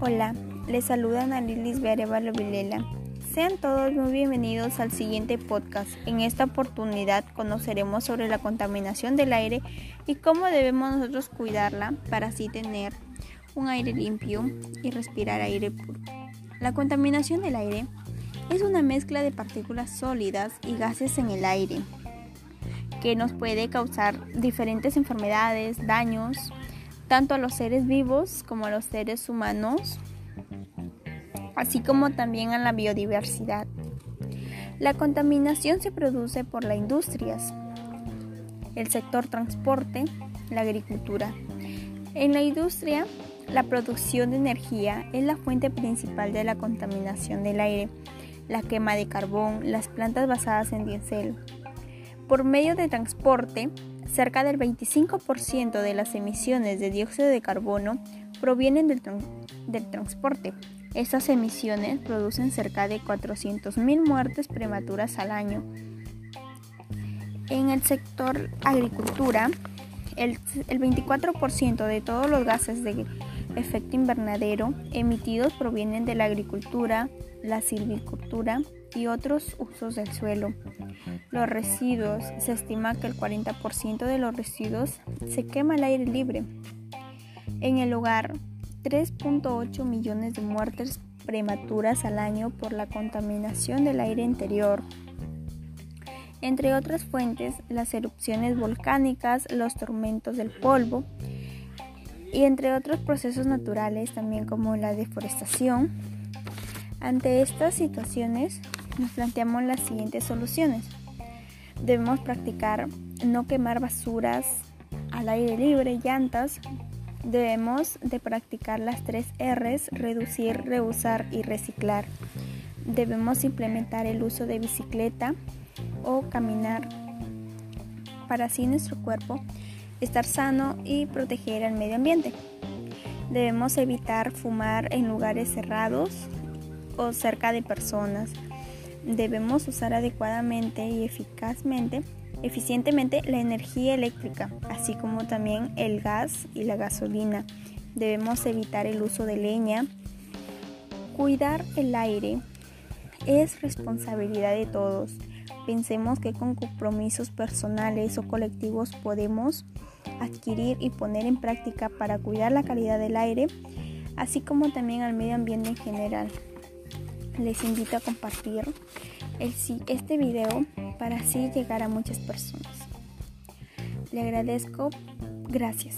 Hola, les saluda Ana Lilis Berevalo Vilela. Sean todos muy bienvenidos al siguiente podcast. En esta oportunidad conoceremos sobre la contaminación del aire y cómo debemos nosotros cuidarla para así tener un aire limpio y respirar aire puro. La contaminación del aire es una mezcla de partículas sólidas y gases en el aire que nos puede causar diferentes enfermedades, daños, tanto a los seres vivos como a los seres humanos, así como también a la biodiversidad. La contaminación se produce por las industrias, el sector transporte, la agricultura. En la industria, la producción de energía es la fuente principal de la contaminación del aire, la quema de carbón, las plantas basadas en diésel. Por medio de transporte, cerca del 25% de las emisiones de dióxido de carbono provienen del, transporte. Estas emisiones producen cerca de 400.000 muertes prematuras al año. En el sector agricultura, el, el 24% de todos los gases de efecto invernadero emitidos provienen de la agricultura, la silvicultura y otros usos del suelo. Los residuos, se estima que el 40% de los residuos se quema al aire libre. En el hogar, 3.8 millones de muertes prematuras al año por la contaminación del aire interior. Entre otras fuentes, las erupciones volcánicas, los tormentos del polvo y entre otros procesos naturales también como la deforestación. Ante estas situaciones nos planteamos las siguientes soluciones. Debemos practicar no quemar basuras al aire libre, llantas. Debemos de practicar las tres R's, reducir, reusar y reciclar. Debemos implementar el uso de bicicleta o caminar para así nuestro cuerpo estar sano y proteger al medio ambiente. Debemos evitar fumar en lugares cerrados o cerca de personas debemos usar adecuadamente y eficazmente, eficientemente la energía eléctrica, así como también el gas y la gasolina. Debemos evitar el uso de leña. Cuidar el aire es responsabilidad de todos. Pensemos que con compromisos personales o colectivos podemos adquirir y poner en práctica para cuidar la calidad del aire, así como también al medio ambiente en general les invito a compartir este video para así llegar a muchas personas. Le agradezco. Gracias.